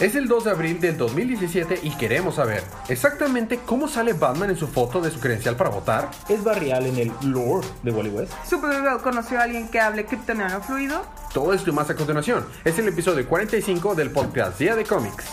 Es el 2 de abril del 2017 y queremos saber exactamente cómo sale Batman en su foto de su credencial para votar. ¿Es barrial en el lore de Wally West? Supergirl conoció a alguien que hable kryptoniano fluido. Todo esto y más a continuación. Es el episodio 45 del podcast Día de Cómics.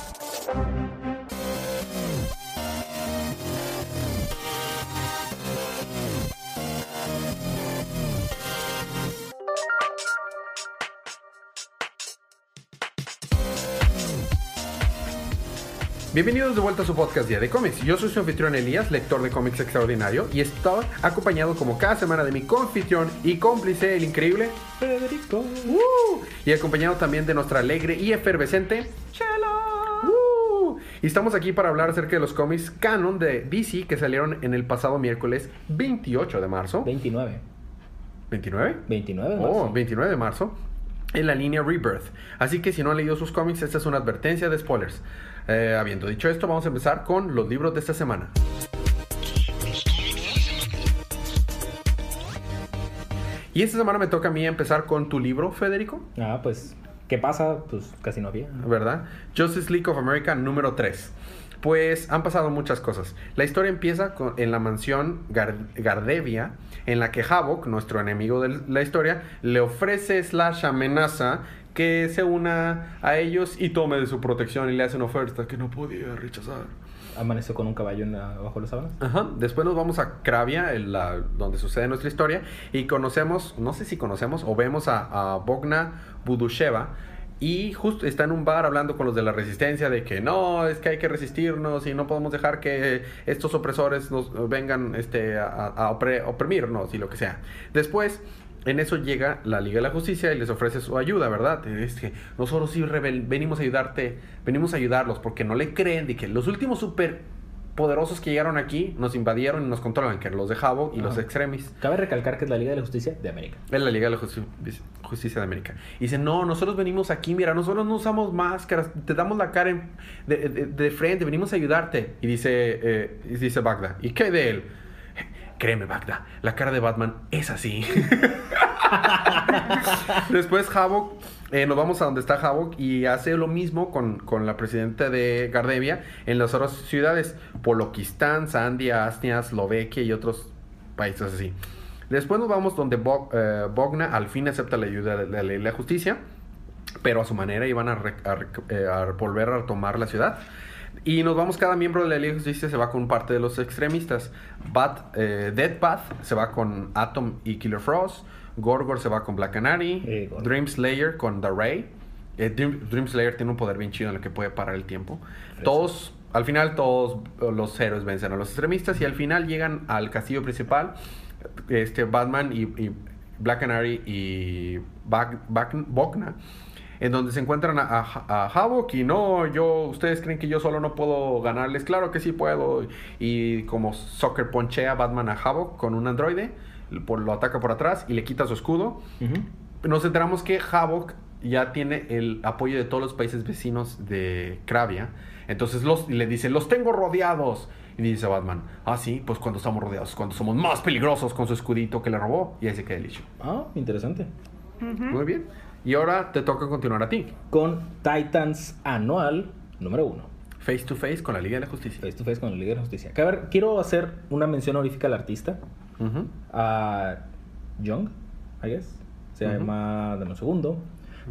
Bienvenidos de vuelta a su podcast Día de Cómics. Yo soy su anfitrión Elías, lector de cómics extraordinario, y estoy acompañado como cada semana de mi confitrión y cómplice, el increíble Federico. ¡Uh! y acompañado también de nuestra alegre y efervescente ¡Uh! Y estamos aquí para hablar acerca de los cómics canon de DC que salieron en el pasado miércoles 28 de marzo. 29. ¿29? 29 de Oh, marzo. 29 de marzo. En la línea Rebirth. Así que si no han leído sus cómics, esta es una advertencia de spoilers. Eh, habiendo dicho esto, vamos a empezar con los libros de esta semana. Y esta semana me toca a mí empezar con tu libro, Federico, Ah, pues, ¿qué pasa? Pues casi no había. ¿verdad? Justice League of America número 3. Pues han pasado muchas cosas. La historia empieza con- en la mansión Gar- Gardevia, en la que Havok, nuestro enemigo de la historia, le ofrece slash amenaza que se una a ellos y tome de su protección y le hace una oferta que no podía rechazar. Amaneció con un caballo en la- bajo las sábanas. Ajá. Después nos vamos a Kravia, en la- donde sucede nuestra historia, y conocemos, no sé si conocemos o vemos a, a Bogna Budusheva. Y justo está en un bar hablando con los de la resistencia de que no, es que hay que resistirnos y no podemos dejar que estos opresores nos vengan este, a, a opre- oprimirnos y lo que sea. Después, en eso llega la Liga de la Justicia y les ofrece su ayuda, ¿verdad? Es que nosotros sí venimos a ayudarte, venimos a ayudarlos porque no le creen de que los últimos super poderosos que llegaron aquí nos invadieron y nos controlan, que eran los de Havok y los. Extremis. Cabe recalcar que es la Liga de la Justicia de América. Es la Liga de la Justi- Justicia de América. Y dice, no, nosotros venimos aquí, mira, nosotros no usamos máscaras, te damos la cara de, de- de frente, venimos a ayudarte. Y dice, eh, dice Bagda, ¿y qué de él? Créeme, Bagda, la cara de Batman es así. Después Havok, eh, nos vamos a donde está Havok y hace lo mismo con, con la presidenta de Gardevia en las otras ciudades, Polokistán, Sandia, Asnia, Eslovaquia y otros países así. Después nos vamos donde Bog- eh, Bogna al fin acepta la ayuda de la la justicia, pero a su manera iban a, eh, a volver a tomar la ciudad. Y nos vamos, cada miembro de la Liga de Justicia se va con parte de los extremistas. Bat, eh, Deathpath se va con Atom y Killer Frost. Gorgor se va con Black Canary. Eh. Dream Slayer con The Ray. Eh, Dream, Dream Slayer tiene un poder bien chido en el que puede parar el tiempo. Fresa. Todos, al final, todos los héroes vencen a los extremistas y al final llegan al castillo principal. Este, Batman y, y Black Canary y Bogna en donde se encuentran a, a, a Havok y no, yo, ustedes creen que yo solo no puedo ganarles, claro que sí puedo. Y como Soccer ponchea Batman a Havok con un androide, por- lo ataca por atrás y le quita su escudo. Nos enteramos que Havok ya tiene el apoyo de todos los países vecinos de Kravia. Entonces los, le dice, los tengo rodeados. Y dice Batman, ah, sí, pues cuando estamos rodeados, cuando somos más peligrosos con su escudito que le robó. Y ahí se queda el dicho. Ah, interesante. Muy bien. Y ahora te toca continuar a ti. Con Titans Anual número 1. Face to face con la Liga de la Justicia. Face to face con la Liga de la Justicia. Que, a ver, quiero hacer una mención honorífica al artista. Ujú. a Young, I guess. Se llama, dame un segundo.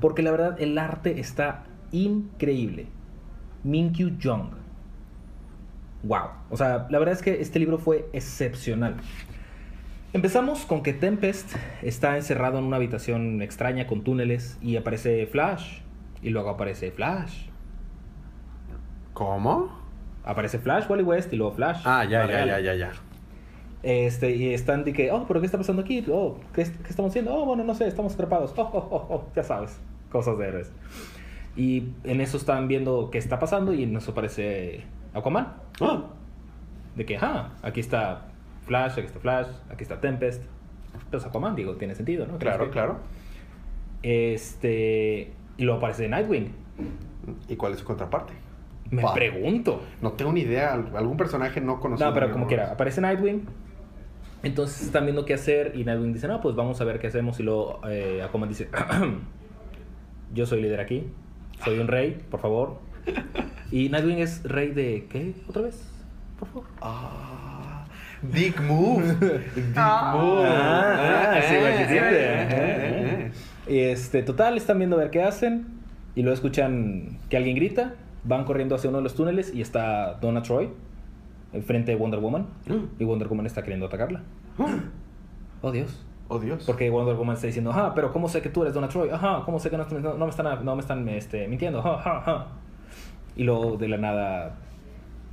Porque la verdad, el arte está increíble. Minkyu Jung. Wow. O sea, la verdad es que este libro fue excepcional. Empezamos con que Tempest está encerrado en una habitación extraña con túneles y aparece Flash. Y luego aparece Flash. ¿Cómo? Aparece Flash, Wally West y luego Flash. Ah, ya, ya, ya, ya, ya. Este, y están de que, oh, pero ¿qué está pasando aquí? Oh, ¿qué, es- qué estamos haciendo? Oh, bueno, no sé, estamos atrapados. Oh, oh, oh, oh, ya sabes, cosas de héroes. Y en eso están viendo qué está pasando y en eso aparece Aquaman. Ah, De que, ah, aquí está Flash, aquí está Flash, aquí está Tempest. Pues Aquaman, digo, tiene sentido, ¿no? claro, Tiene claro. Este, y luego aparece Nightwing. ¿Y cuál es su contraparte? Me pregunto. No tengo ni idea. ¿Algún personaje no conocido? No, pero como quiera, aparece Nightwing. Entonces están viendo qué hacer y Nightwing dice, no, pues vamos a ver qué hacemos. Y luego eh, Aquaman dice, yo soy líder aquí, soy un rey, por favor, Y Nightwing es rey de ¿qué? ¿Otra vez? Por favor. Ah, Dick Move. Dick Ah. Move. Ah, ah, sí, Eh, eh, sí, eh, eh, eh. Y este, total, están viendo a ver qué hacen. Y luego escuchan que alguien grita. Van corriendo hacia uno de los túneles y está Donna Troy enfrente de Wonder Woman. Y Wonder Woman está queriendo atacarla. Oh, Dios. Oh, Dios. Porque Wonder Woman está diciendo, ajá, pero ¿cómo sé que tú eres Donna Troy? Ajá, ¿cómo sé que no, no- no me están, no me están este, mintiendo? Ajá, ajá. Y luego de la nada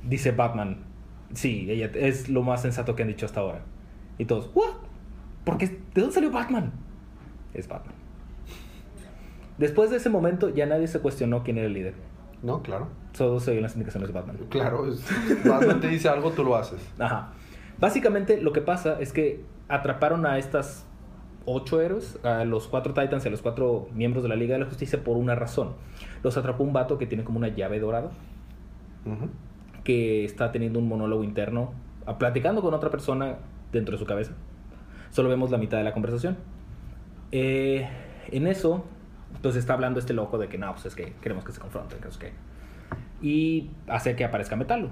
dice Batman, sí, ella es lo más sensato que han dicho hasta ahora. Y todos, ¿what? ¿Por qué? ¿De dónde salió Batman? Es Batman. Después de ese momento ya nadie se cuestionó quién era el líder. No, claro. Solo se oían las indicaciones de Batman. Claro. es- Batman te dice algo, tú lo haces. Ajá. Básicamente lo que pasa es que atraparon a estas ocho héroes, a los cuatro Titans y a los cuatro miembros de la Liga de la Justicia por una razón. Los atrapó un vato que tiene como una llave dorada, Ujú. Que está teniendo un monólogo interno, platicando con otra persona dentro de su cabeza. Solo vemos la mitad de la conversación. Eh, en eso, pues está hablando este loco de que no, pues es que queremos que se confronten, que es que... Y hace que aparezca Metalo.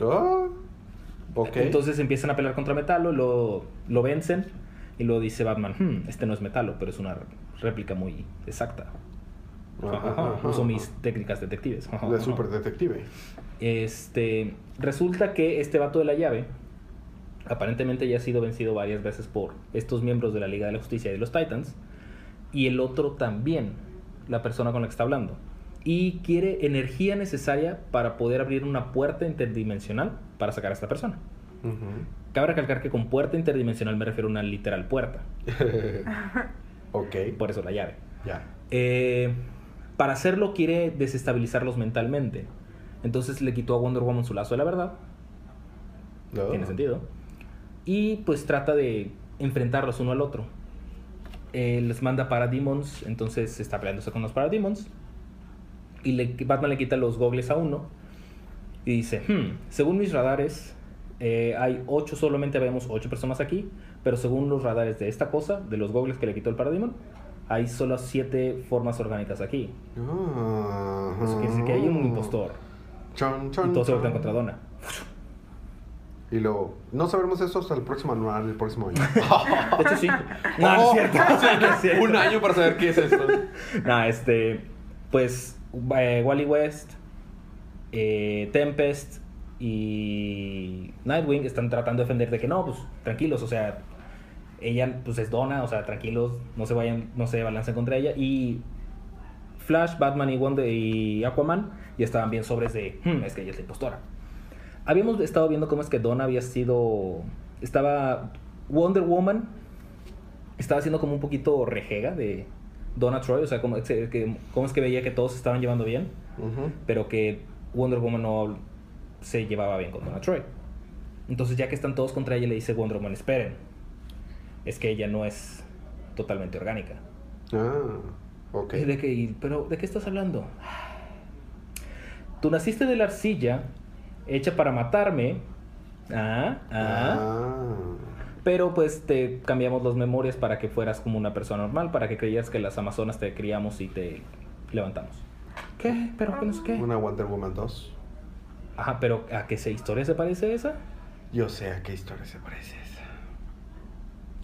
Ah, ok. Entonces empiezan a pelear contra Metalo, lo, lo vencen y luego dice Batman, "Hmm, este no es Metalo, pero es una réplica muy exacta. Ajá, ajá, Uso ajá. mis técnicas detectives. De super detective. Este, resulta que este vato de la llave aparentemente ya ha sido vencido varias veces por estos miembros de la Liga de la Justicia y de los Titans y el otro también, la persona con la que está hablando. Y quiere energía necesaria para poder abrir una puerta interdimensional para sacar a esta persona. Cabe recalcar que con puerta interdimensional me refiero a una literal puerta. ok. Por eso la llave. Ya. Eh, para hacerlo quiere desestabilizarlos mentalmente. Entonces le quitó a Wonder Woman su lazo de la verdad. No. Tiene sentido. Y pues trata de enfrentarlos uno al otro. Eh, les manda Parademons, entonces está peleándose con los Parademons. Y le, Batman le quita los gogles a uno. Y dice, "Hmm, según mis radares, eh, hay ocho, solamente vemos ocho personas aquí. Pero según los radares de esta cosa, de los gogles que le quitó el Parademon, hay solo siete formas orgánicas aquí. Ah, Eso quiere decir que hay un impostor. Chon, chon, Y todos se voltean contra Donna. Y luego, no sabremos eso hasta el próximo anual, el próximo año. De hecho, sí. No, no es cierto. No es cierto. Un año para saber qué es esto. No, este. Pues. eh, Wally West. eh, Tempest. Y. Nightwing están tratando de defender de que no, pues tranquilos, o sea. Ella, pues es Donna, o sea, tranquilos, no se vayan, no se balancen contra ella. Y. Flash, Batman y Wonder y Aquaman ya estaban bien sobres de. "Hmm, es que ella es la impostora. Habíamos estado viendo cómo es que Donna había sido. Estaba. Wonder Woman estaba siendo como un poquito rejega de Donna Troy, o sea, que, cómo es que veía que todos se estaban llevando bien, pero que Wonder Woman no se llevaba bien con Donna Troy. Entonces, ya que están todos contra ella, le dice Wonder Woman, esperen, es que ella no es totalmente orgánica. Ah, Y de que, pero, ¿de qué estás hablando? Tú naciste de la arcilla, hecha para matarme. Ah, ah. Ah. Pero pues te cambiamos las memorias para que fueras como una persona normal, para que creyeras que las amazonas te criamos y te levantamos. ¿Qué? ¿Pero qué no sé qué? Una Wonder Woman 2. Ajá, pero ¿a qué historia se parece esa? Yo sé a qué historia se parece esa.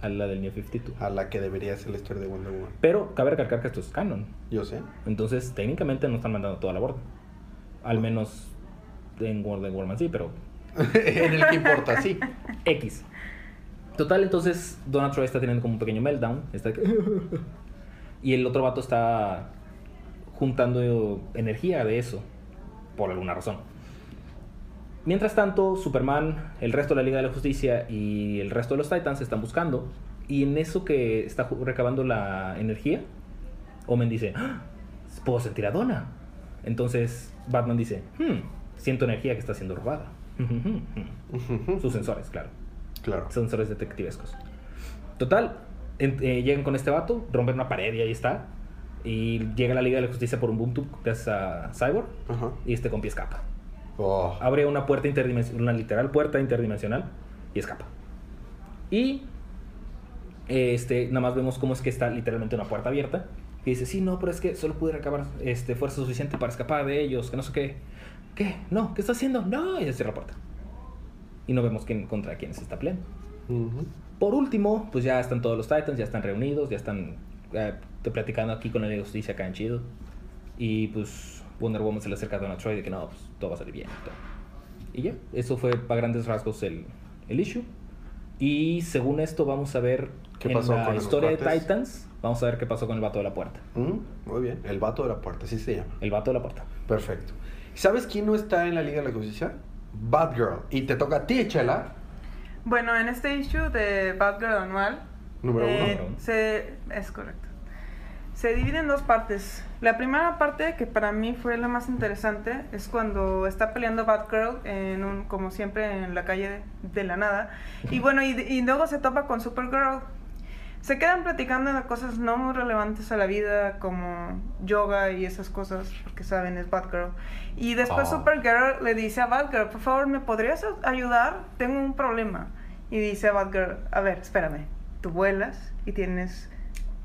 A la del New 52. A la que debería ser la historia de Wonder Woman. Pero cabe recalcar que esto es canon. Yo sé. Entonces técnicamente no están mandando toda la borda. Al menos en Wonder Woman sí, pero en el que importa, sí. X. Total, entonces Donna Troy está teniendo como un pequeño meltdown. Está y el otro vato está juntando energía de eso. Por alguna razón. Mientras tanto, Superman, el resto de la Liga de la Justicia y el resto de los Titans están buscando. Y en eso que está recabando la energía, Omen dice, "Ah, puedo sentir a Donna. Entonces Batman dice, "Hmm, siento energía que está siendo robada. Sus sensores, claro. Claro. Sensores detectivescos. Total, en- eh, llegan con este vato, rompen una pared y ahí está. Y llega la Liga de la Justicia por un boom tube gracias a Cyborg. Y este compi escapa. Oh. Abre una puerta interdimensional, una literal puerta interdimensional y escapa. Y este, nada más vemos cómo es que está literalmente una puerta abierta, Y dice, sí, no, pero es que solo pude recabar este, fuerza suficiente para escapar de ellos, que no sé qué. ¿Qué? No, ¿qué está haciendo? No, y se cierra la puerta. Y no vemos quién, contra quién se está peleando. Por último, pues ya están todos los Titans, ya están reunidos, ya están eh, platicando aquí con el justicia acá en chido. Y pues Wonder Woman se le acerca a Donna Troy de que no, pues todo va a salir bien. y. Y ya, eso fue para grandes rasgos el, el issue. Y según esto vamos a ver ¿Qué en pasó la con historia de? Titans, vamos a ver qué pasó con el vato de la puerta. Mm, Muy bien, el vato de la puerta, así se llama. El vato de la puerta. Perfecto. ¿Sabes quién no está en la Liga de la Justicia? Batgirl. Y te toca a ti, Chela. Bueno, en este issue de Batgirl anual, Número uno. Número uno. se, es correcto. Se divide en dos partes. La primera parte, que para mí fue la más interesante, es cuando está peleando Batgirl, en un, como siempre, en la calle de, de la nada. Y bueno, y, y luego se topa con Supergirl. Se quedan platicando de cosas no muy relevantes a la vida, como yoga y esas cosas, porque saben, es Batgirl. Y después Ah. Supergirl le dice a Batgirl, por favor, ¿me podrías ayudar? Tengo un problema. Y dice a Batgirl, a ver, espérame, tú vuelas y tienes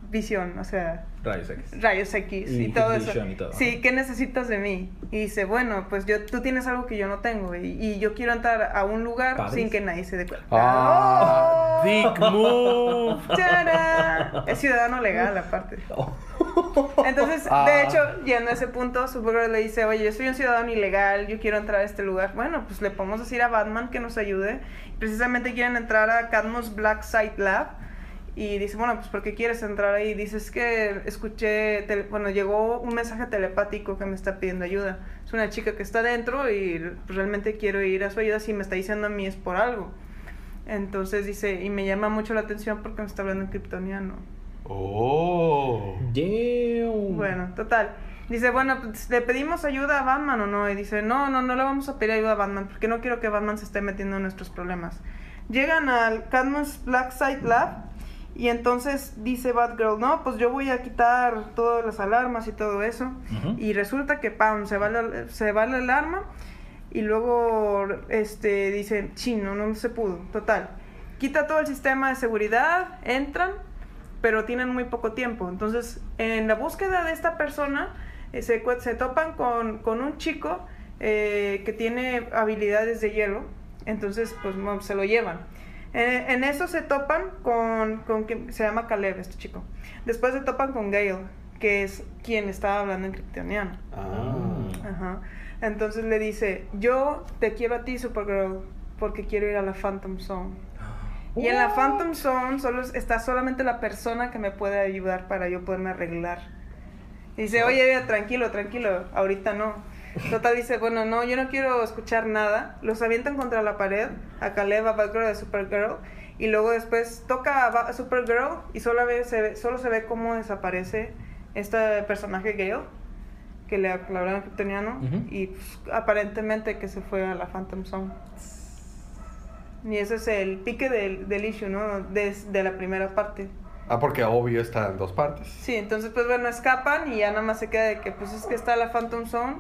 visión, o sea, Rayos X. rayos X y, Y todo eso. Y todo, Sí. ¿qué necesitas de mí? Y dice, bueno, pues yo, tú tienes algo que yo no tengo y, y yo quiero entrar a un lugar Padres. sin que nadie se dé cuenta. Ah, ¡Oh! Dick Move. ¡Tarán! Es ciudadano legal aparte. Oh. Entonces, Ah. de hecho, yendo a ese punto, Supergirl le dice, oye, yo soy un ciudadano ilegal, yo quiero entrar a este lugar. Bueno, pues le podemos decir a Batman que nos ayude. Precisamente quieren entrar a Cadmus Black Site Lab. Y dice, bueno, pues ¿por qué quieres entrar ahí? Dice, es que escuché, tele- bueno, llegó un mensaje telepático que me está pidiendo ayuda. Es una chica que está dentro y pues, realmente quiero ir a su ayuda. Si me está diciendo a mí es por algo. Entonces dice, y me llama mucho la atención porque me está hablando en kryptoniano. Oh. Damn. Bueno, total. Dice, bueno, pues, ¿le pedimos ayuda a Batman o no? Y dice, no, no, no le vamos a pedir ayuda a Batman porque no quiero que Batman se esté metiendo en nuestros problemas. Llegan al Cadmus Black Site Lab y entonces dice Batgirl, no, pues yo voy a quitar todas las alarmas y todo eso. Y resulta que, pam, se va la, se va la alarma y luego este, dice, chino, no se pudo. Total. Quita todo el sistema de seguridad, entran, pero tienen muy poco tiempo. Entonces, en la búsqueda de esta persona, eh, se, se topan con, con un chico eh, que tiene habilidades de hielo. Entonces, pues se lo llevan. En eso se topan con, con quien se llama Caleb, este chico. Después se topan con Gale, que es quien estaba hablando en kryptoniano. Ah. Ajá. Entonces le dice, yo te quiero a ti, Supergirl, porque quiero ir a la Phantom Zone. Y en la Phantom Zone solo es- está solamente la persona que me puede ayudar para yo poderme arreglar. Y dice, oye, oye, tranquilo, tranquilo, ahorita no. Total dice, bueno, no, yo no quiero escuchar nada. Los avientan contra la pared, a Caleb, a Batgirl, a Supergirl. Y luego después toca a, Ba- Supergirl y solo, ve, se ve, solo se ve cómo desaparece este personaje Gale, que le hablaron en kryptoniano. Ujú. Y pues, aparentemente que se fue a la Phantom Zone. Y ese es el pique del, del issue, ¿no? De, de la primera parte. Ah, porque obvio está en dos partes. Sí, entonces pues bueno, escapan y ya nada más se queda de que pues es que está la Phantom Zone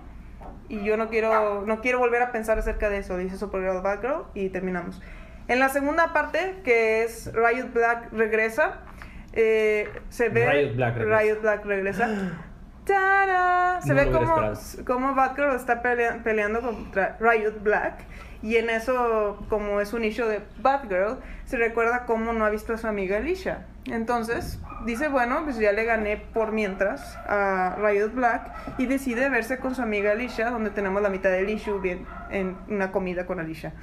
y yo no quiero no quiero volver a pensar acerca de eso, dice Supergirl Batgirl y terminamos. En la segunda parte, que es Riot Black regresa, eh, se ve Riot Black regresa. Riot Black regresa. ¡Tada! Se No ve como, como Batgirl está pelea- peleando contra Riot Black y en eso, como es un issue de Batgirl, se recuerda cómo no ha visto a su amiga Alicia. Entonces, dice, bueno, pues ya le gané por mientras a Riot Black y decide verse con su amiga Alicia, donde tenemos la mitad del issue bien en una comida con Alicia.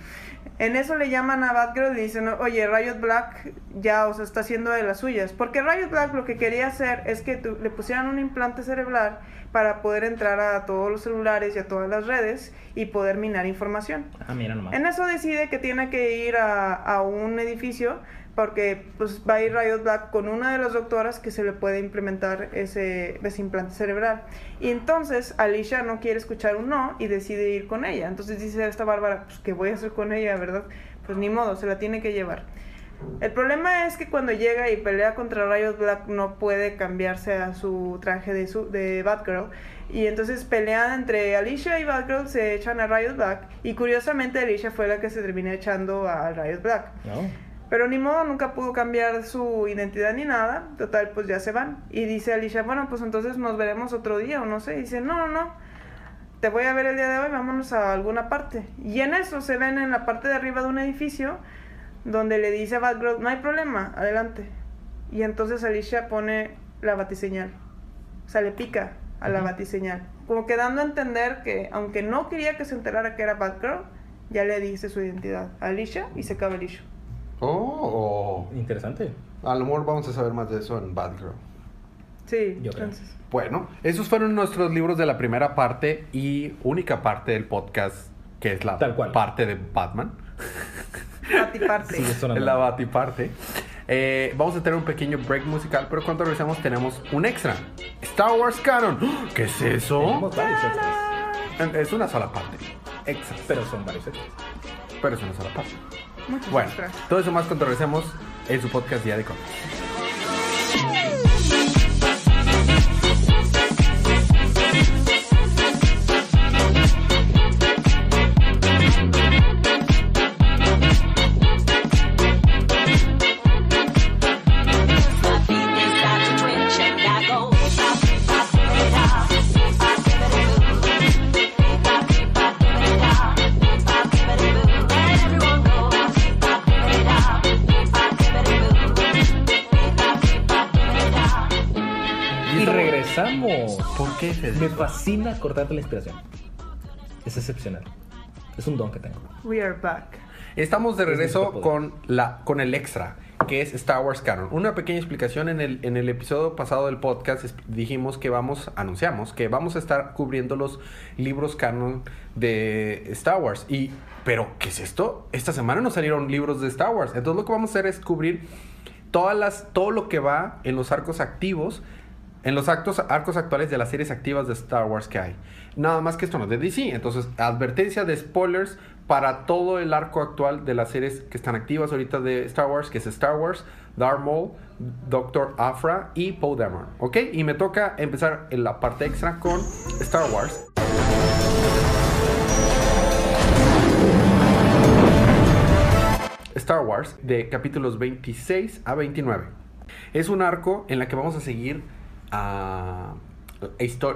En eso le llaman a Batgirl y dicen, oye, Riot Black ya, o sea, está haciendo de las suyas. Porque Riot Black lo que quería hacer es que tu- le pusieran un implante cerebral para poder entrar a todos los celulares y a todas las redes y poder minar información. Ah, mira nomás. En eso decide que tiene que ir a, a un edificio porque pues va a ir Riot Black con una de las doctoras que se le puede implementar ese, ese implante cerebral. Y entonces Alicia no quiere escuchar un no y decide ir con ella. Entonces dice esta Bárbara, pues ¿qué voy a hacer con ella, verdad? Pues ni modo, se la tiene que llevar. El problema es que cuando llega y pelea contra Riot Black no puede cambiarse a su traje de, su, de Batgirl. Y entonces pelean entre Alicia y Batgirl, se echan a Riot Black. Y curiosamente Alicia fue la que se termina echando a Riot Black. No. Pero ni modo, nunca pudo cambiar su identidad ni nada. Total, pues ya se van. Y dice Alicia, bueno, pues entonces nos veremos otro día o no sé. Y dice, no, no, no. Te voy a ver el día de hoy, vámonos a alguna parte. Y en eso se ven en la parte de arriba de un edificio donde le dice a Batgirl, no hay problema, adelante. Y entonces Alicia pone la batiseñal. O sea, le pica a la batiseñal. Como que dando a entender que, aunque no quería que se enterara que era Batgirl, ya le dice su identidad a Alicia y se acaba el issue. Oh, Interesante. a lo mejor vamos a saber más de eso en Batgirl. Sí, Yo creo. entonces. Bueno, esos fueron nuestros libros de la primera parte y única parte del podcast, que es la Tal cual. parte de Batman. Batiparte. Sonando. la Batiparte. Eh, vamos a tener un pequeño break musical, pero cuando regresamos tenemos un extra. Star Wars Canon. ¡Oh! ¿Qué es eso? Tenemos varios extras. Es una sola parte. Extra. Pero son varios extras. Pero es una sola parte. Muchas Bueno, extras. todo eso más cuando regresemos en su podcast Día de Cómics. ¿Por qué? Me fascina cortarte la inspiración. Es excepcional. Es un don que tengo. We are back. Estamos de Es regreso con, la, con el extra, que es Star Wars Canon. Una pequeña explicación en el, en el episodio pasado del podcast dijimos que vamos, anunciamos que vamos a estar cubriendo los libros canon de Star Wars. Y, pero, ¿qué es esto? Esta semana nos salieron libros de Star Wars. Entonces lo que vamos a hacer es cubrir todas las, todo lo que va en los arcos activos en los actos, arcos actuales de las series activas de Star Wars que hay. Nada más que esto no es de DC. Entonces, advertencia de spoilers para todo el arco actual de las series que están activas ahorita de Star Wars, que es Star Wars, Darth Maul, Doctor Afra y Poe Dameron. ¿Ok? Y me toca empezar en la parte extra con Star Wars. Star Wars de capítulos 26 a 29. Es un arco en la que vamos a seguir a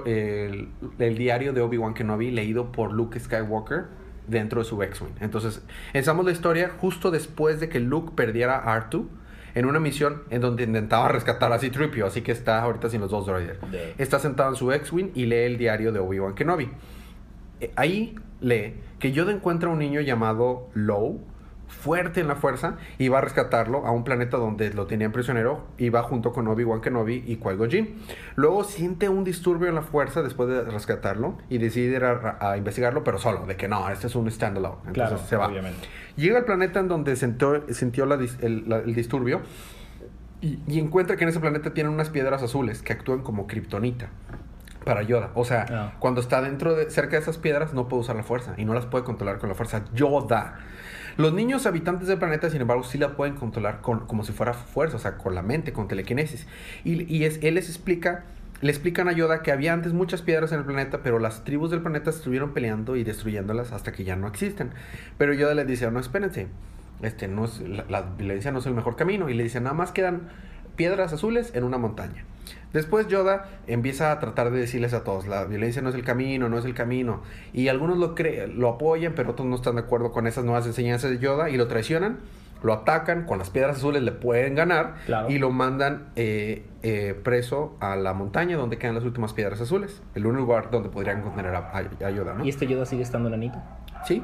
el, el diario de Obi-Wan Kenobi leído por Luke Skywalker dentro de su X-Wing. Entonces, empezamos la historia justo después de que Luke perdiera a R2 en una misión en donde intentaba rescatar a C-3PO, así que está ahorita sin los dos droides. De- Está sentado en su X-Wing y lee el diario de Obi-Wan Kenobi. Eh, Ahí lee que Yoda encuentra a un niño llamado Low, fuerte en la fuerza, y va a rescatarlo a un planeta donde lo tenían prisionero, y va junto con Obi-Wan Kenobi y Qui-Gon Jinn. Luego siente un disturbio en la fuerza después de rescatarlo, y decide ir a, a investigarlo, pero solo, de que no, este es un standalone. Entonces Claro, se va. obviamente. Llega al planeta en donde sintió, sintió la el, la- el disturbio, y, y encuentra que en ese planeta tienen unas piedras azules que actúan como kriptonita para Yoda. O sea, Ah. cuando está dentro de cerca de esas piedras no puede usar la fuerza y no las puede controlar con la fuerza. Yoda. Los niños habitantes del planeta, sin embargo, sí la pueden controlar con, como si fuera fuerza, o sea, con la mente, con telequinesis. Y, es, él les explica, le explican a Yoda que había antes muchas piedras en el planeta, pero las tribus del planeta estuvieron peleando y destruyéndolas hasta que ya no existen. Pero Yoda les dice, no, espérense, este, la, la violencia no es el mejor camino. Y le dice, nada más quedan piedras azules en una montaña. Después Yoda empieza a tratar de decirles a todos, la violencia no es el camino, no es el camino. Y algunos lo, lo apoyan, pero otros no están de acuerdo con esas nuevas enseñanzas de Yoda y lo traicionan, lo atacan, con las piedras azules le pueden ganar Claro. y lo mandan eh, eh, preso a la montaña donde quedan las últimas piedras azules. El único lugar donde podrían contener a, a- a Yoda, ¿no? ¿Y este Yoda sigue estando enanito? Sí.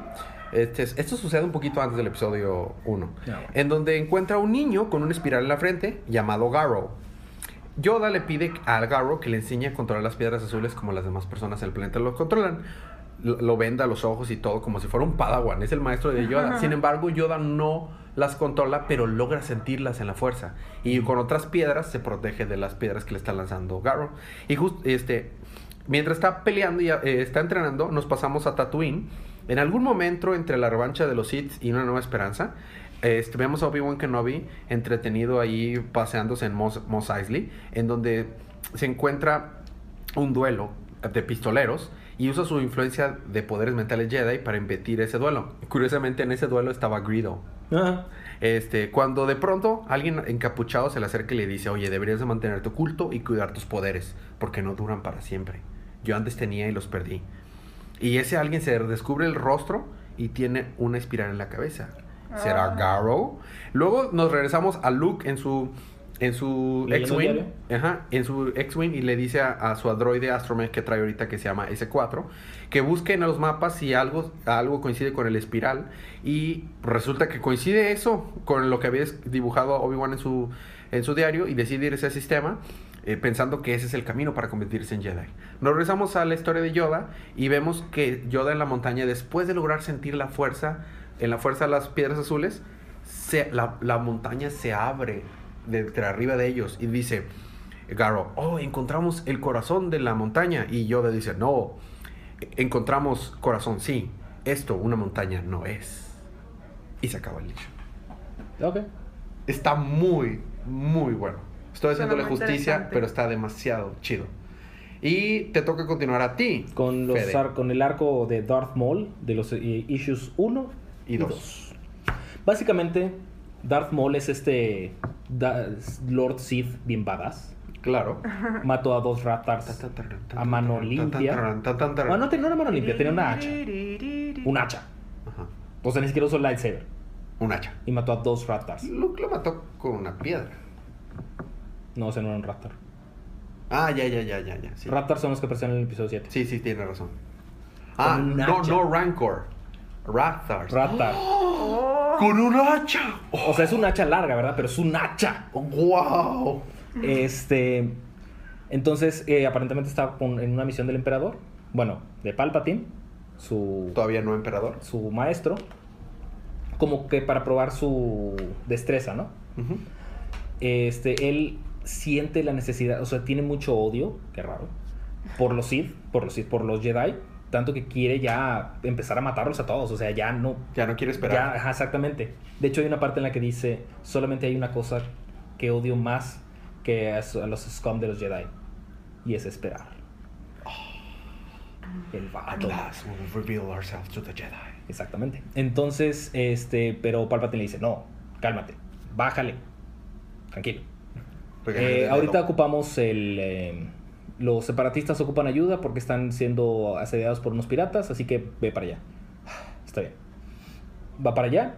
Este, es- esto sucede un poquito antes del episodio 1. Ah. En donde encuentra a un niño con una espiral en la frente llamado Garrow. Yoda le pide a Garrow que le enseñe a controlar las piedras azules como las demás personas en el planeta lo controlan. Lo, lo venda los ojos y todo como si fuera un padawan. Es el maestro de Yoda. Sin embargo, Yoda no las controla, pero logra sentirlas en la fuerza. Y con otras piedras se protege de las piedras que le está lanzando Garrow. Y justo este, mientras está peleando y eh, está entrenando, nos pasamos a Tatooine. En algún momento entre la revancha de los Sith y una nueva esperanza, este, vemos a Obi-Wan Kenobi entretenido ahí paseándose en Mos, Mos Eisley, en donde se encuentra un duelo de pistoleros y usa su influencia de poderes mentales Jedi para impedir ese duelo. Curiosamente en ese duelo estaba Greedo Ajá. Este, cuando de pronto alguien encapuchado se le acerca y le dice, oye, deberías de mantenerte oculto y cuidar tus poderes, porque no duran para siempre. Yo antes tenía y los perdí. Y ese alguien se descubre el rostro y tiene una espiral en la cabeza. ¿Será Ah. Garrow? Luego nos regresamos a Luke en su en su ¿Leyendo el X-Wing. Ajá, en su X-Wing y le dice a, a su androide Astromech que trae ahorita que se llama S4 que busque en los mapas si algo, algo coincide con el espiral y resulta que coincide eso con lo que había dibujado Obi-Wan en su, en su diario y decide ir a ese sistema eh, pensando que ese es el camino para convertirse en Jedi. Nos regresamos a la historia de Yoda y vemos que Yoda en la montaña, después de lograr sentir la fuerza, en la fuerza de las piedras azules, se- la, la montaña se abre de, de arriba de ellos y dice, Garo, oh, encontramos el corazón de la montaña. Y Yoda dice, no, encontramos corazón, sí. Esto, una montaña, no es. Y se acaba el libro. Ok. Está muy, muy bueno. Estoy haciéndole justicia, pero está demasiado chido. Y te toca continuar a ti. Con, los Fede. ar- con el arco de Darth Maul de los eh, issues 1 Y y dos. 2. Básicamente, Darth Maul es este da- Lord Sith bien badass. Claro. Mató a dos Ratars a mano limpia. Ah, no tenía una mano limpia, tenía una hacha. Un hacha. Ajá. O sea, ni siquiera usó el lightsaber. Un hacha. Y mató a dos Ratars. Luke lo mató con una piedra. No, ese no era un Ratar. Ah, ya, ya, ya, ya, ya. Sí, Ratars son los que aparecen en el episodio 7. sí, sí tiene razón. Ah, no, no Rancor. Rathars. Ratar. Oh, Con un hacha. O sea, es un hacha larga, ¿verdad? Pero es un hacha. wow. Este. Entonces, eh, aparentemente estaba en una misión del emperador. Bueno, de Palpatine. Su, Todavía no emperador. su maestro. Como que para probar su destreza, ¿no? Este, él siente la necesidad, o sea, tiene mucho odio, qué raro, por los Sith, por los Sith, por los Jedi, tanto que quiere ya empezar a matarlos a todos, o sea, ya no, Ya no quiere ya, esperar. ajá, exactamente. De hecho, hay una parte en la que dice, solamente hay una cosa que odio más que a, los scum de los Jedi, y es esperar. El At vato. last we will reveal ourselves to the Jedi. Exactamente. Entonces, este, pero Palpatine le dice, no, cálmate, bájale, tranquilo. Eh, el ahorita ocupamos el... eh, los separatistas ocupan ayuda porque están siendo asediados por unos piratas, así que ve para allá. Está bien. Va para allá.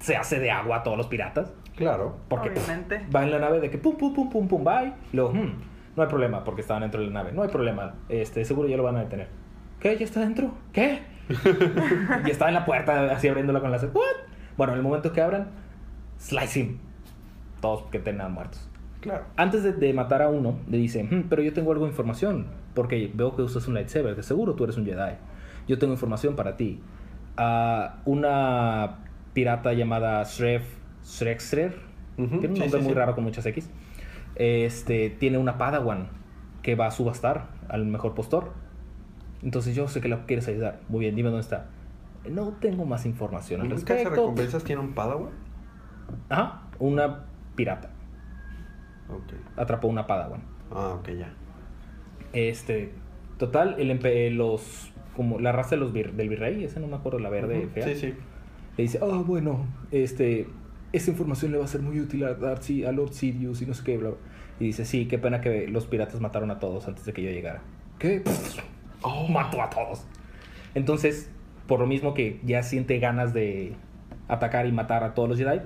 Se hace de agua a todos los piratas. Claro. Porque Obviamente. va en la nave de que pum, pum, pum, pum, pum, bye. Y luego, "Hmm, no hay problema porque estaban dentro de la nave. No hay problema. Este, seguro ya lo van a detener. ¿Qué? ¿Ya está dentro? ¿Qué? y estaba en la puerta así abriéndola con la... ¿What? Bueno, en el momento que abran, slice him. Todos que tengan muertos. Claro. Antes de, de matar a uno, le dice, "Hmm, pero yo tengo algo de información, porque veo que usas un lightsaber, de seguro tú eres un Jedi. Yo tengo información para ti. Ah, una pirata llamada Shref Shrextrer, Ujú, tiene un sí, nombre sí, muy sí. raro con muchas X, este, tiene una Padawan que va a subastar al mejor postor. Entonces yo sé que la quieres ayudar. Muy bien, dime dónde está. No tengo más información al ¿Nunca se respecto. recompensas tiene un Padawan? Ajá, una pirata. Atrapó una Padawan. Ah, ok, ya. Este, total, el empe- los, como la raza de los vir- del virrey, ese no me acuerdo, la verde fea. Sí, sí. Le dice, ah, bueno, este, esa información le va a ser muy útil a Darcy, a Lord Sidious y no sé qué, bla, bla". Y dice, sí, qué pena que los piratas mataron a todos antes de que yo llegara. ¿Qué? Oh, Mató a todos. Entonces, por lo mismo que ya siente ganas de atacar y matar a todos los Jedi,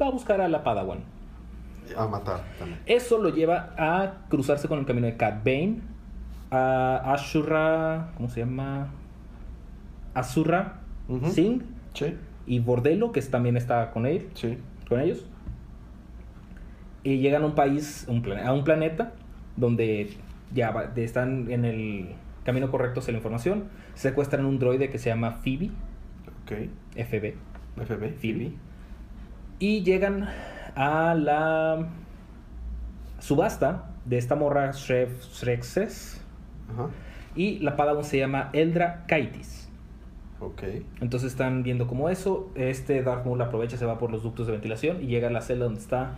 va a buscar a la Padawan. A matar también. Eso lo lleva a cruzarse con el camino de Cat Bane, a Ashura, ¿cómo se llama? Azurra. Singh Sí, y Bordelo, que también está con él, sí. con ellos. Y llegan a un país, un a un planeta, donde ya va- están en el camino correcto hacia la información. Secuestran un droide que se llama Phoebe, Ok. FB. FB. Phoebe. Y llegan a la subasta de esta morra Shrexes. Ajá. Y la Padawan se llama Eldra Kaitis. Ok. Entonces están viendo como eso. Este Darth Maul aprovecha, se va por los ductos de ventilación y llega a la celda donde está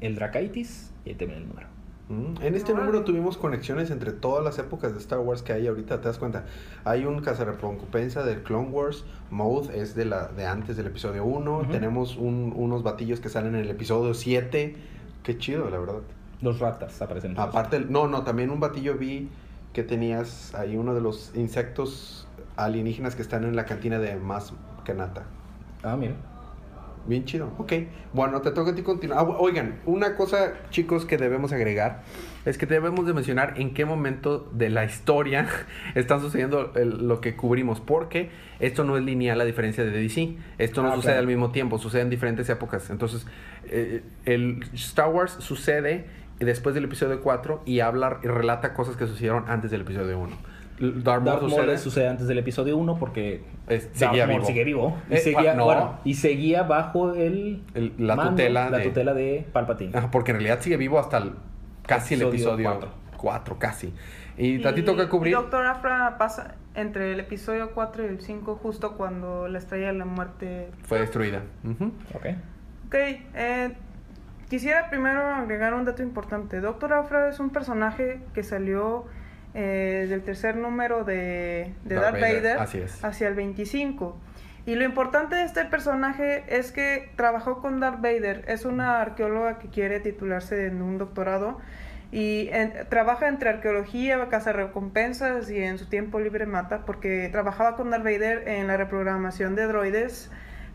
Eldra Kaitis. Y ahí termina el número. Mm, En este número tuvimos conexiones entre todas las épocas de Star Wars que hay ahorita, ¿te das cuenta? Hay un cazarrecompensa del Clone Wars, Mode es de la de antes del episodio 1, Ujú. tenemos un- unos batillos que salen en el episodio 7, qué chido, la verdad. Los ratas aparecen. Aparte, no, no, también un batillo vi que tenías ahí uno de los insectos alienígenas que están en la cantina de Más Kanata. Ah, mira. Bien chido, ok. Bueno, te toca a ti continuar. Ah, oigan, una cosa, chicos, que debemos agregar es que debemos de mencionar en qué momento de la historia está sucediendo el- lo que cubrimos, porque esto no es lineal a diferencia de DC. Esto no Ah, sucede claro. al mismo tiempo, sucede en diferentes épocas. Entonces, eh, el Star Wars sucede después del episodio 4 y habla y relata cosas que sucedieron antes del episodio 1. Darth Darth Maul sucede- sucede antes del episodio 1 porque Es- Darth seguía Maul vivo. sigue vivo. Y, Eh, seguía, no. bueno, y seguía bajo el, El- la mando, tutela la de- tutela de Palpatine. Ajá, porque en realidad sigue vivo hasta el, casi el Episodio episodio cuatro. 4, casi. Y, a ti toca cubrir. Doctor Afra pasa entre el episodio 4 y el 5, justo cuando la estrella de la muerte. Fue destruida. Ujú. Ok. Ok, eh, quisiera primero agregar un dato importante. Doctor Afra es un personaje que salió eh, del tercer número de, de Darth Darth, Vader, Vader, hacia el 25. Y lo importante de este personaje es que trabajó con Darth Vader. Es una arqueóloga que quiere titularse en un doctorado y en- trabaja entre arqueología, recompensas y en su tiempo libre mata porque trabajaba con Darth Vader en la reprogramación de droides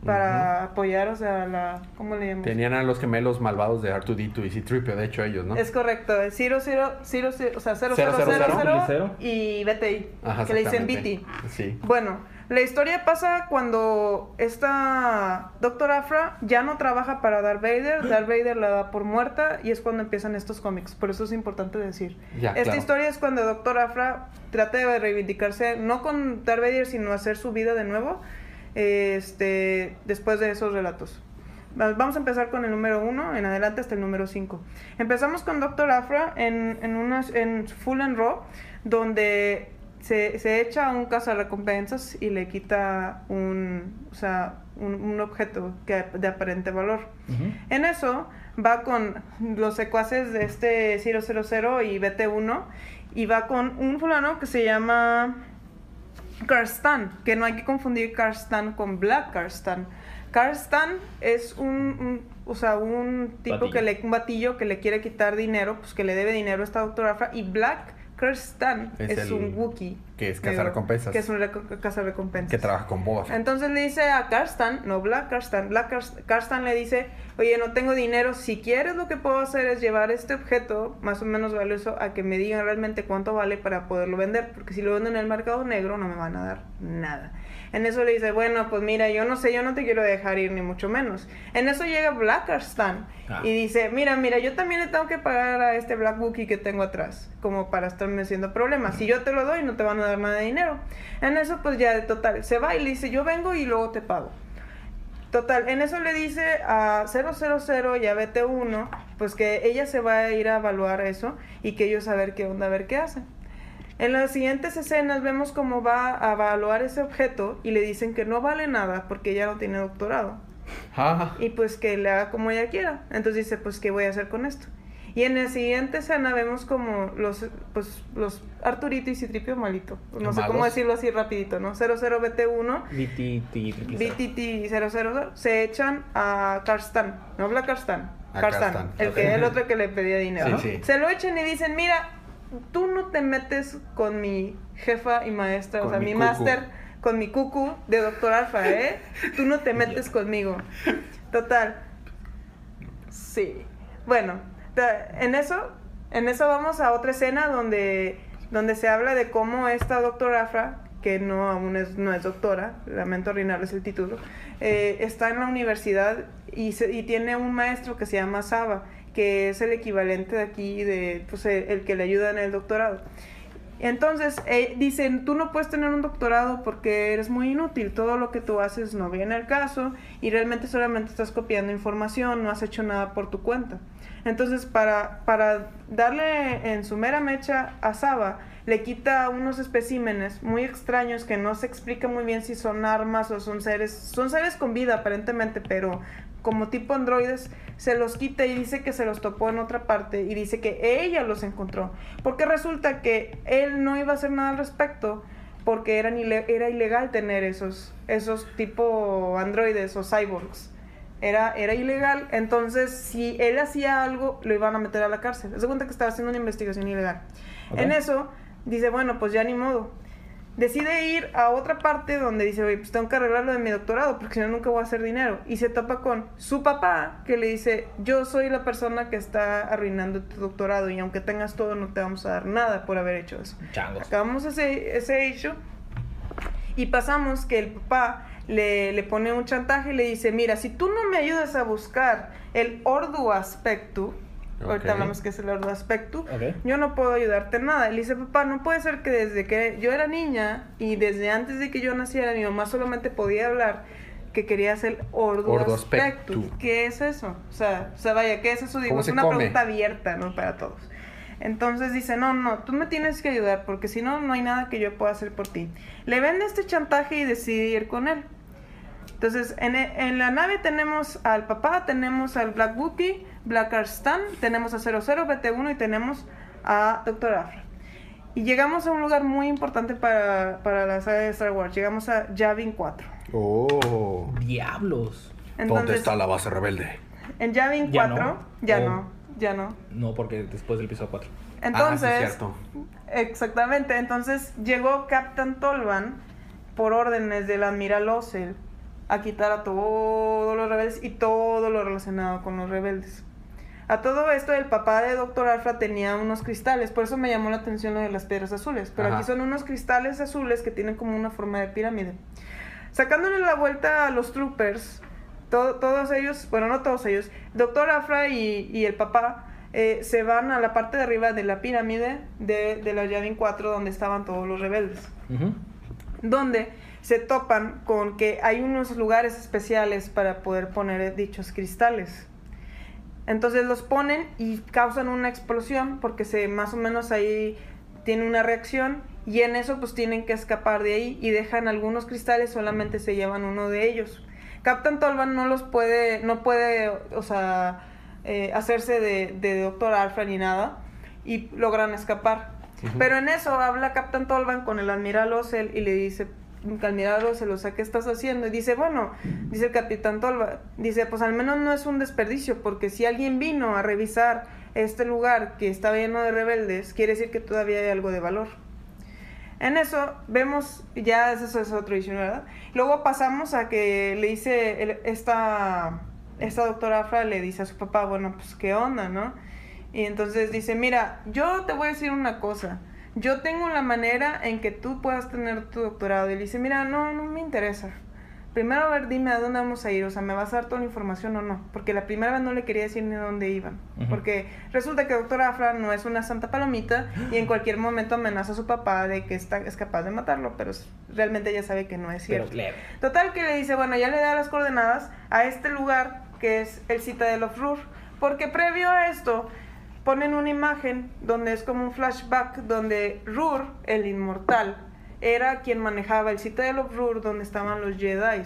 para apoyar, o sea, la... ¿Cómo le llamamos? Tenían a los gemelos malvados de R2D2 y C-3PO, de hecho ellos, ¿no? Es correcto, es 00, 00, o sea, 0000 Cero, cero, cero. Cero. y BTI, Ajá, que le dicen. BT. Sí. Bueno, la historia pasa cuando esta Doctor Afra ya no trabaja para Darth Vader, Darth Vader la da por muerta y es cuando empiezan estos cómics, por eso es importante decir. Ya, Esta claro. historia es cuando Doctor Afra trata de reivindicarse, no con Darth Vader, sino hacer su vida de nuevo, este, después de esos relatos. Va- Vamos a empezar con el número 1 en adelante hasta el número 5. Empezamos con Doctor Afra en, en, unas, en Full and Raw, donde se, se echa a un cazarrecompensas y le quita un, o sea, un, un objeto que, de aparente valor. Ujú. En eso va con los secuaces de este 000 y BT1 y va con un fulano que se llama Karstan, que no hay que confundir Karstan con Black Karstan. Karstan es un, un- o sea, un tipo Batillo. que le, un batillo que le quiere quitar dinero, pues que le debe dinero a esta doctora Afra y Black Karstan Es es, el- un Wookiee. Que es negro, cazarrecompensas. Que es un reco- cazarrecompensas. Que trabaja con Boba Fett. Entonces le dice a Karstan, no Black Karstan, Black Kars- Karstan le dice, oye, no tengo dinero, si quieres lo que puedo hacer es llevar este objeto más o menos valioso a que me digan realmente cuánto vale para poderlo vender, porque si lo vendo en el mercado negro no me van a dar nada. En eso le dice, bueno, pues mira, yo no sé, yo no te quiero dejar ir ni mucho menos. En eso llega Black Karstan Ah. y dice, mira, mira, yo también le tengo que pagar a este Black Wookie que tengo atrás, como para estarme haciendo problemas. Si yo te lo doy, no te van a dar nada de dinero. En eso, pues ya, de total, se va y le dice, yo vengo y luego te pago. Total, en eso le dice a 000 y a BT1, pues que ella se va a ir a evaluar eso y que ellos a ver qué onda, a ver qué hacen. En las siguientes escenas vemos cómo va a evaluar ese objeto y le dicen que no vale nada porque ella no tiene doctorado Ajá. y pues que le haga como ella quiera. Entonces dice, pues ¿qué voy a hacer con esto? Y en la siguiente escena vemos como los, pues, los Arturito y Citripio malito. No sé cómo decirlo así rapidito, ¿no? 00BT1 BT, triple cero. BTT 00 se echan a Karstan, no habla Karstan, Karstan, el que el otro que le pedía dinero. Sí, sí. Se lo echan y dicen, mira, tú no te metes con mi jefa y maestra, o sea, mi máster, con mi cucu de doctor Alfa, ¿eh? Tú no te metes conmigo. Total. Sí. Bueno, en eso, en eso vamos a otra escena donde, donde se habla de cómo esta doctora Afra, que no aún es, no es doctora, lamento arruinarles el título, eh, está en la universidad y, se- y tiene un maestro que se llama Saba, que es el equivalente de aquí, de, pues, el, el que le ayuda en el doctorado. Entonces, eh, dicen, tú no puedes tener un doctorado porque eres muy inútil, todo lo que tú haces no viene al caso y realmente solamente estás copiando información, no has hecho nada por tu cuenta. Entonces, para, para darle en su mera mecha a Saba, le quita unos especímenes muy extraños que no se explica muy bien si son armas o son seres, son seres con vida aparentemente, pero como tipo androides, se los quita y dice que se los topó en otra parte y dice que ella los encontró. Porque resulta que él no iba a hacer nada al respecto porque eran era ilegal tener esos, esos tipo androides o cyborgs. Era, era ilegal, entonces si él hacía algo, lo iban a meter a la cárcel. Se cuenta que estaba haciendo una investigación ilegal. En eso, dice, bueno, pues ya ni modo. Decide ir a otra parte donde dice, oye, pues tengo que arreglar lo de mi doctorado, porque si no, nunca voy a hacer dinero. Y se topa con su papá, que le dice, yo soy la persona que está arruinando tu doctorado, y aunque tengas todo, no te vamos a dar nada por haber hecho eso. Changos. Acabamos ese, ese issue y pasamos que el papá le, le pone un chantaje y le dice, mira, si tú no me ayudas a buscar el Ordu Aspectu, Ahorita hablamos que es el Ordu Aspectu, Ok. yo no puedo ayudarte en nada. Le dice, papá, no puede ser que desde que yo era niña y desde antes de que yo naciera, mi mamá solamente podía hablar que querías el Ordu, Ordu Aspectu. Aspectu. ¿Qué es eso? O sea, o sea, vaya, ¿qué es eso? Digo, ¿Cómo es una come? pregunta abierta, ¿no? Para todos. Entonces dice, no, no, tú me tienes que ayudar porque si no, no hay nada que yo pueda hacer por ti. Le vende este chantaje y decide ir con él. Entonces, en, e- en la nave tenemos al papá, tenemos al Black Wookie, Black Arstan, tenemos a 00, BT1 y tenemos a Doctor Afra. Y llegamos a un lugar muy importante para, para la saga de Star Wars. Llegamos a Yavin 4. Oh. Diablos. ¿Dónde Entonces, está la base rebelde? en Yavin Ya 4, no. ya Oh. no, ya no. No, porque después del episodio 4. Entonces, ah, sí, cierto. Exactamente, entonces llegó Captain Tolvan por órdenes del admiral Ossel a quitar a todos los rebeldes y todo lo relacionado con los rebeldes. A todo esto, el papá de Doctor Alpha tenía unos cristales, por eso me llamó la atención lo de las piedras azules. Pero Ajá. aquí son unos cristales azules que tienen como una forma de pirámide. Sacándole la vuelta a los troopers, to- todos ellos, bueno, no todos ellos, Doctor Afra y, y el papá eh, se van a la parte de arriba de la pirámide de, de la Yavin 4 donde estaban todos los rebeldes. Donde se topan con que hay unos lugares especiales para poder poner dichos cristales. Entonces los ponen y causan una explosión porque se más o menos ahí tiene una reacción y en eso pues tienen que escapar de ahí y dejan algunos cristales, solamente se llevan uno de ellos. Captain Tolvan no los puede, no puede, o sea, eh, hacerse de, de Doctor Alpha ni nada y logran escapar. Pero en eso habla Captain Tolvan con el admiral Ossel y le dice, admiral Ossel, o sea, ¿qué estás haciendo? Y dice, bueno, dice el capitán Tolvan, dice, pues al menos no es un desperdicio, porque si alguien vino a revisar este lugar que está lleno de rebeldes, quiere decir que todavía hay algo de valor. En eso vemos, ya eso es otro issue, ¿verdad? Luego pasamos a que le dice esta, esta doctora Afra, le dice a su papá, bueno, pues qué onda, ¿no? Y entonces dice, mira, yo te voy a decir una cosa, yo tengo la manera en que tú puedas tener tu doctorado. Y le dice, mira, no, no me interesa. Primero, a ver, dime a dónde vamos a ir, o sea, ¿me vas a dar toda la información o no? Porque la primera vez no le quería decir ni dónde iban. Porque resulta que Doctor Afra no es una santa palomita y en cualquier momento amenaza a su papá de que está, es capaz de matarlo, pero realmente ella sabe que no es Pero cierto. leve. Total que le dice, bueno, ya le da las coordenadas a este lugar que es el Citadel of Rur. Porque previo a esto ponen una imagen donde es como un flashback donde Rur, el inmortal, era quien manejaba el Citadel of Rur donde estaban los Jedi.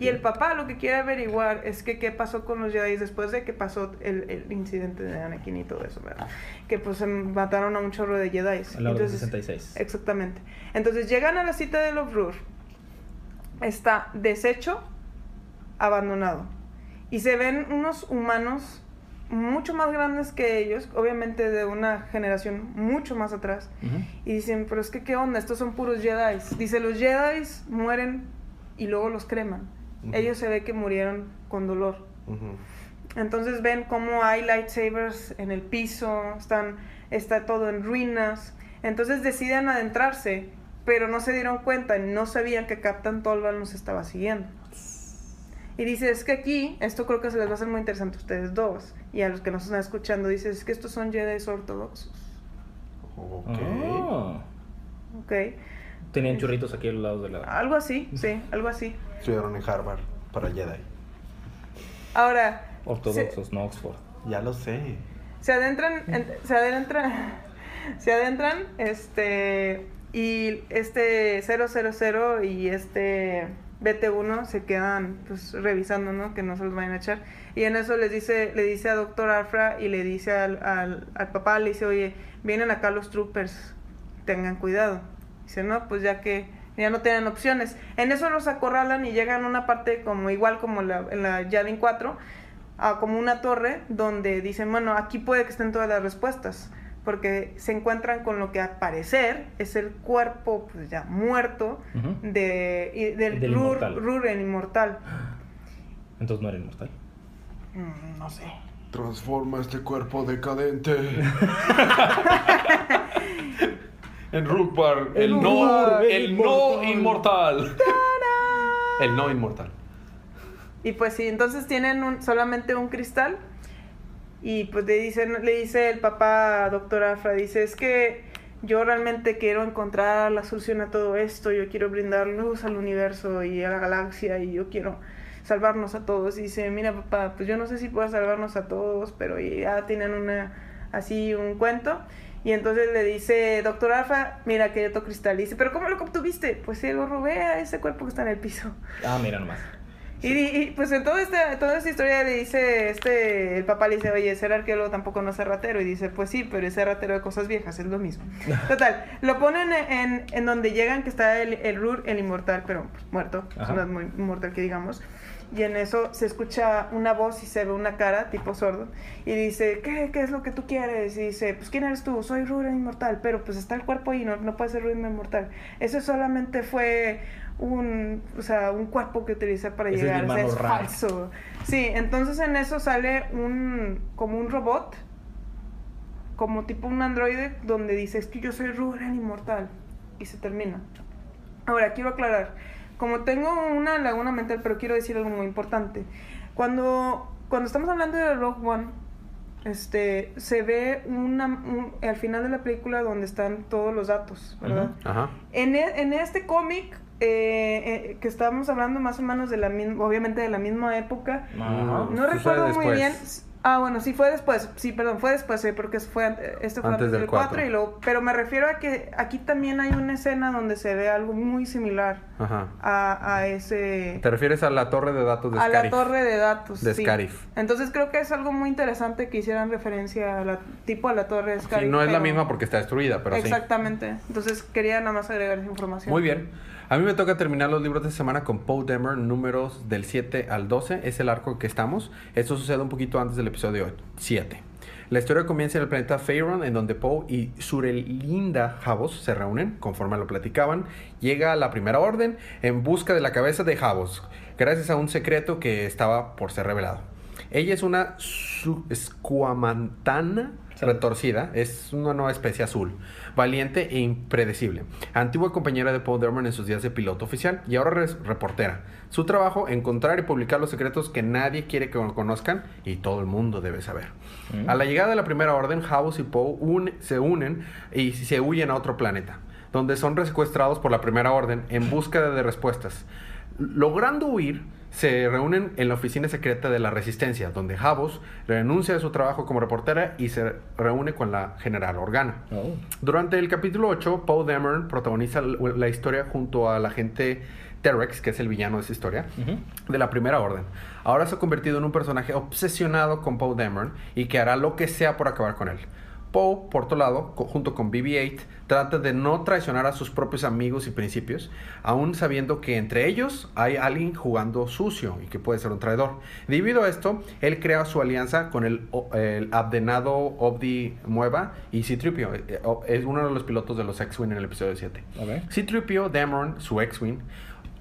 Y el papá lo que quiere averiguar es que qué pasó con los Jedi después de que pasó el, el incidente de Anakin y todo eso, ¿verdad? Que pues se mataron a un chorro de Jedi. De 66. Exactamente. Entonces llegan a la cita de Lofrur. Está deshecho, abandonado. Y se ven unos humanos mucho más grandes que ellos, obviamente de una generación mucho más atrás. Y dicen, pero es que qué onda, estos son puros Jedi. Dice, los Jedi mueren y luego los creman. Ellos se ve que murieron con dolor. Entonces ven cómo hay lightsabers en el piso, están, está todo en ruinas. Entonces deciden adentrarse, pero no se dieron cuenta, no sabían que Captain Tolvan los estaba siguiendo. Y dice, es que aquí, esto creo que se les va a hacer muy interesante a ustedes dos, y a los que nos están escuchando, dice, es que estos son Jedi ortodoxos. Ok. Ah. ¿Ok? Tenían churritos aquí a los lados de la. Algo así, sí, algo así. Estudiaron en Harvard para Jedi. Ahora, Ortodoxos, no Oxford. Ya lo sé. se adentran, en- se adentran, se adentran, este, y este 000 y este BT1 se quedan pues revisando, ¿no? Que no se los vayan a echar. Y en eso les dice, le dice a Doctor Afra y le dice al, al, al papá, le dice, oye, vienen acá los troopers, tengan cuidado. Dice, no, pues ya que ya no tienen opciones. En eso los acorralan y llegan a una parte como igual como la, en la Yavin 4, a como una torre donde dicen, bueno, aquí puede que estén todas las respuestas. Porque se encuentran con lo que al parecer es el cuerpo pues ya muerto de, y- del, Del Rur, inmortal. Rur, el inmortal. Entonces no era inmortal. Mm, no sé. Transforma este cuerpo decadente. en Rugbar, el, El no, el el no inmortal. inmortal. el no inmortal. Y pues sí, entonces tienen un- solamente un cristal. Y pues le, dicen, le dice el papá, doctor Afra, dice, es que yo realmente quiero encontrar la solución a todo esto, yo quiero brindar luz al universo y a la galaxia y yo quiero salvarnos a todos. Y dice, mira papá, pues yo no sé si puedo salvarnos a todos, pero ya tienen una, así un cuento. Y entonces le dice, doctor Alfa, mira que otro cristal. Dice, pero ¿cómo lo obtuviste? Pues se lo robé a ese cuerpo que está en el piso. Ah, mira nomás. Y, y, pues en toda esta, toda esta historia le dice, este, el papá le dice, oye, ser arqueólogo tampoco no es ser ratero. Y dice, pues sí, pero es ser ratero de cosas viejas, es lo mismo. Total, lo ponen en, en donde llegan, que está el, el Rur, el inmortal, pero muerto, no es muy inmortal que digamos. Y en eso se escucha una voz y se ve una cara, tipo sordo. Y dice, ¿qué, qué es lo que tú quieres? Y dice, pues ¿quién eres tú? Soy Rur, el inmortal, pero pues está el cuerpo ahí, no, no puede ser Rur, el inmortal. Eso solamente fue un, o sea, un cuerpo que utilicé para Ese es llegar, mi o sea, es falso. Sí, entonces en eso sale un, como un robot, como tipo un androide, donde dice, es que yo soy Rural Inmortal. Y se termina. Ahora, quiero aclarar, como tengo una laguna mental, pero quiero decir algo muy importante. Cuando, cuando estamos hablando de Rogue One, este, se ve una, un- al final de la película donde están todos los datos, ¿verdad? Ajá. En, e- en este cómic, eh, eh, que estábamos hablando más o menos de la misma, obviamente de la misma época, Ajá. no recuerdo muy bien. Ah, bueno, sí fue después. Sí, perdón, fue después, eh, porque fue este fue Antes antes, del del 4 cuatro. y luego, pero me refiero a que aquí también hay una escena donde se ve algo muy similar Ajá. a, a ese ¿Te refieres a la torre de datos de a la torre de datos. De sí. Scarif. Entonces creo que es algo muy interesante que hicieran referencia a la tipo a la torre de Sí, Scarif. no es la misma porque está destruida, pero sí. Exactamente. Entonces quería nada más agregar esa información. Muy bien. A mí me toca terminar los libros de semana con Poe Dameron, números del 7 al 12. Es el arco que estamos. Esto sucede un poquito antes del episodio 7. La historia comienza en el planeta Faerun, en donde Poe y Surelinda Javos se reúnen, conforme lo platicaban. Llega a la Primera Orden en busca de la cabeza de Javos, gracias a un secreto que estaba por ser revelado. Ella es una escuamantana Sí. retorcida, es una nueva especie azul, valiente e impredecible. Antigua compañera de Paul Dameron en sus días de piloto oficial y ahora es reportera. Su trabajo, encontrar y publicar los secretos que nadie quiere que conozcan y todo el mundo debe saber. Mm. A la llegada de la primera orden, Havos y Poe une- se unen y se huyen a otro planeta, donde son secuestrados por la primera orden en búsqueda de respuestas. Logrando huir, se reúnen en la oficina secreta de la Resistencia, donde Havos renuncia a su trabajo como reportera y se reúne con la general Organa. Oh. Durante el capítulo 8, Paul Dameron protagoniza la historia junto al agente Terex, que es el villano de esa historia, Ujú. de la Primera Orden. Ahora se ha convertido en un personaje obsesionado con Paul Dameron y que hará lo que sea por acabar con él. Poe, por otro lado, junto con BB-8, trata de no traicionar a sus propios amigos y principios, aún sabiendo que entre ellos hay alguien jugando sucio y que puede ser un traidor. Debido a esto, él crea su alianza con el, el abdenado Obdi Mueva y C-Tripio, eh, o- es uno de los pilotos de los X-Wing en el episodio 7. Ok. C-Tripio, Dameron, su X-Wing,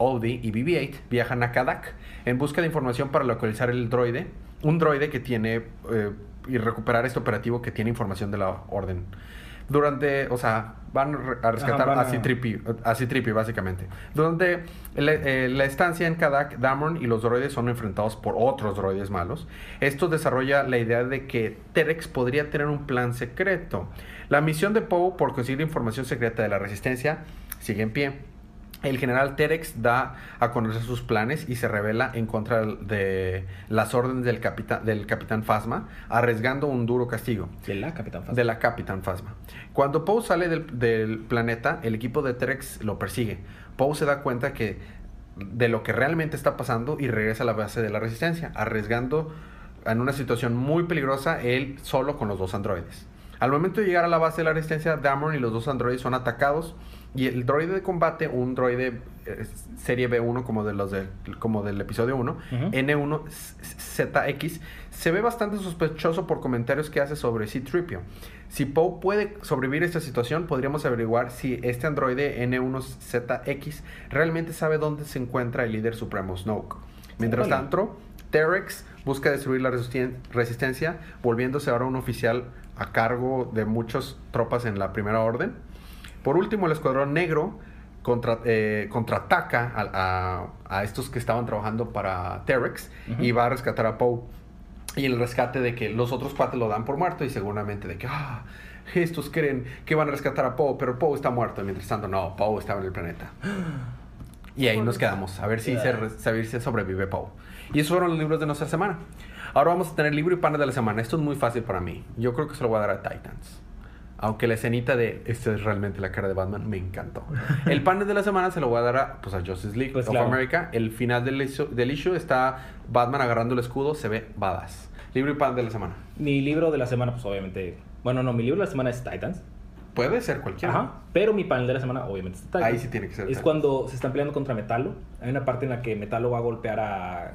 Oldie y BB-8 viajan a Kadak en busca de información para localizar el droide, un droide que tiene eh, y recuperar este operativo que tiene información de la orden. Durante, o sea, van a rescatar Ajá, van a a- C-Tripio, a básicamente. Durante la, eh, la estancia en Kadak, Dameron y los droides son enfrentados por otros droides malos. Esto desarrolla la idea de que Terex podría tener un plan secreto. La misión de Poe por conseguir información secreta de la resistencia sigue en pie. El general Terex da a conocer sus planes y se revela en contra de las órdenes del, capita- del capitán Phasma, arriesgando un duro castigo De la Capitán Phasma. de la Capitán Phasma. Cuando Poe sale del, del planeta, el equipo de Terex lo persigue. Poe se da cuenta que de lo que realmente está pasando y regresa a la base de la resistencia, arriesgando en una situación muy peligrosa él solo con los dos androides. Al momento de llegar a la base de la resistencia, Damon y los dos androides son atacados y el droide de combate, un droide eh, serie B1 como, de los del- como del episodio 1, N1ZX, se ve bastante sospechoso por comentarios que hace sobre C-Tripio. Si Poe puede sobrevivir a esta situación, podríamos averiguar si este androide N1ZX realmente sabe dónde se encuentra el líder supremo Snoke. Mientras tanto, Terex busca destruir la resisten- resistencia, volviéndose ahora un oficial a cargo de muchas tropas en la Primera Orden. Por último, el Escuadrón Negro contra- eh, contraataca a, a- a estos que estaban trabajando para Terex y va a rescatar a Poe. Y el rescate de que los otros cuates lo dan por muerto y seguramente de que, ah, estos creen que van a rescatar a Poe, pero Poe está muerto. Mientras tanto, no, Poe estaba en el planeta. Y ahí nos quedamos, a ver si, se, a ver si sobrevive Poe. Y esos fueron los libros de nuestra semana. Ahora vamos a tener libro y pana de la semana. Esto es muy fácil para mí. Yo creo que se lo voy a dar a Titans. Aunque la escenita de esta es realmente la cara de Batman me encantó. El panel de la semana se lo voy a dar a, pues, a Justice League Pues of claro. America. El final del issue, del issue está Batman agarrando el escudo, se ve badass. Libro y pan de la semana. Mi libro de la semana, pues obviamente. Bueno, no, mi libro de la semana es Titans. Puede ser cualquiera. Ajá. Pero mi panel de la semana, obviamente, es Titans. Ahí sí tiene que ser Es Titans. cuando se están peleando contra Metalo. Hay una parte en la que Metalo va a golpear a,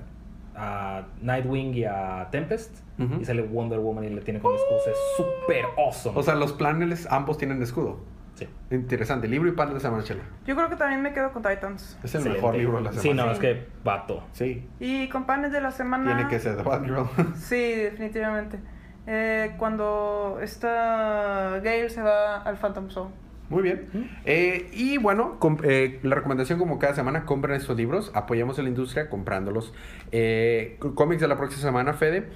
a Nightwing y a Tempest. Y sale Wonder Woman y le tiene con el escudo. Es súper awesome. O sea, los planes ambos tienen escudo. sí. Interesante. Libro y pan de la semana, Chela. Yo creo que también me quedo con Titans. Es el mejor libro de la semana. Sí, no, Sí. es que vato. Sí. Y con panes de la semana. Tiene que ser The Batgirl. Sí, definitivamente. Eh, cuando esta Gale se va al Phantom Zone. Muy bien. Eh, y bueno, com- eh, la recomendación como cada semana, compren estos libros, apoyemos a la industria comprándolos. Eh, cómics de la próxima semana, Fede.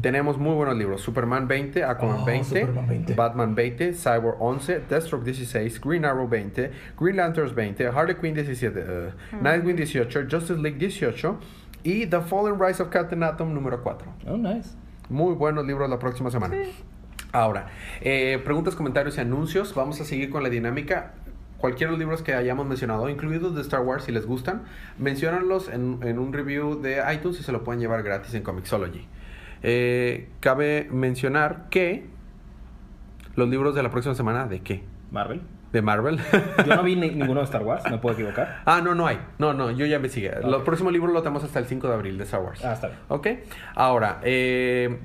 Tenemos muy buenos libros. Superman 20, Aquaman Oh, 20, Superman 20. Batman 20, Cyborg 11, Deathstroke 16, Green Arrow 20, Green Lanterns 20, Harley Quinn 17, uh, Nightwing 18, Justice League 18 y The Fallen Rise of Captain Atom número 4. Oh, nice. Muy buenos libros la próxima semana. Ahora, eh, preguntas, comentarios y anuncios. Vamos a seguir con la dinámica. Cualquiera de los libros que hayamos mencionado, incluidos de Star Wars, si les gustan, menciónanlos en, en un review de iTunes y se lo pueden llevar gratis en Comixology. Eh, cabe mencionar que los libros de la próxima semana, ¿de qué? Marvel. ¿De Marvel? Yo no vi ni- ninguno de Star Wars, me puedo equivocar. ah, no, no hay. No, no, yo ya investigué. Los Ok. próximos libros los tenemos hasta el 5 de abril de Star Wars. Ah, está bien. Ok. Ahora, eh,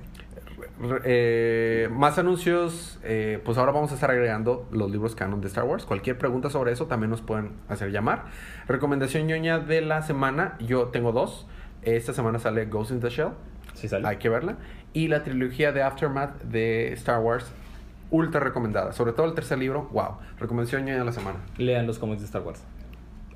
eh, más anuncios. eh, pues ahora vamos a estar agregando los libros canon de Star Wars. Cualquier pregunta sobre eso también nos pueden hacer llamar. Recomendación ñoña de la semana. Yo tengo dos. Esta semana sale Ghost in the Shell. Sí sale. Hay que verla. Y la trilogía de Aftermath de Star Wars. Ultra recomendada. Sobre todo el tercer libro. Wow. Recomendación ñoña de la semana. Lean los cómics de Star Wars.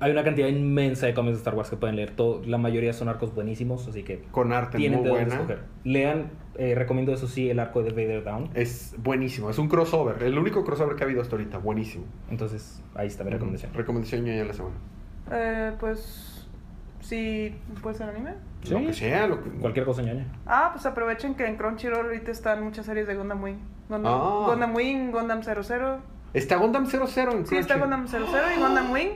Hay una cantidad inmensa de cómics de Star Wars que pueden leer. Todo, la mayoría son arcos buenísimos, así que Con arte tienen muy de buena. escoger. Lean, eh, recomiendo eso sí, el arco de Vader Down. Es buenísimo. Es un crossover. El único crossover que ha habido hasta ahorita. Buenísimo. Entonces, ahí está mi recomendación. Recomendación de la semana. Eh, pues. Sí, puede ser anime. Sí. Lo que sea, lo que... Cualquier cosa ñoña. Ah, pues aprovechen que en Crunchyroll ahorita están muchas series de Gundam Wing. Gundam, Ah. Gundam Wing, Gundam 00. Está Gundam 00 en Sí, está. Gundam 00 y Gundam Wing.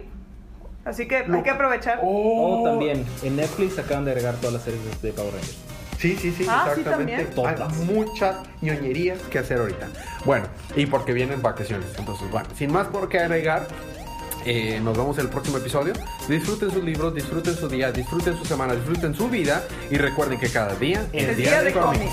Así que Lo- hay que aprovechar. Oh. O también, en Netflix acaban de agregar todas las series de Power Rangers. Sí, sí, sí, Ah, sí, exactamente. también. Hay Todas. muchas ñoñerías que hacer ahorita. Bueno, y porque vienen vacaciones. Entonces, bueno, sin más por qué agregar, eh, nos vemos en el próximo episodio. Disfruten sus libros, disfruten su día, disfruten su semana, disfruten su vida. Y recuerden que cada día Es día de cómics.